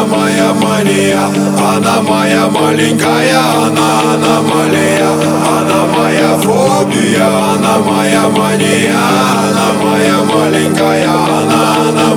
Она моя мания Она моя маленькая, она аномалия Она моя фобия, она моя мания Она моя маленькая, она аномалия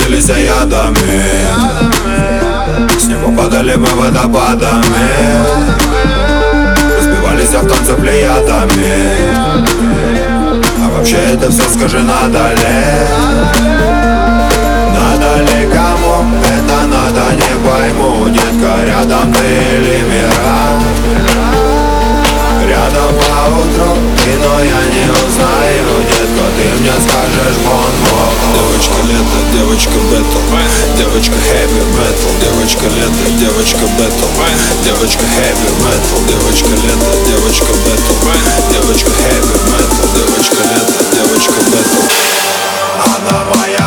тобой травились ядами С неба падали мы водопадами. Разбивались в танце плеядами. А вообще это все скажи, надо ли девочка бэтл Девочка хэви бэтл Девочка лето, девочка бэтл Девочка хэви бэтл Девочка лето, девочка бэтл Девочка хэви бэтл Девочка лето, девочка бэтл Она моя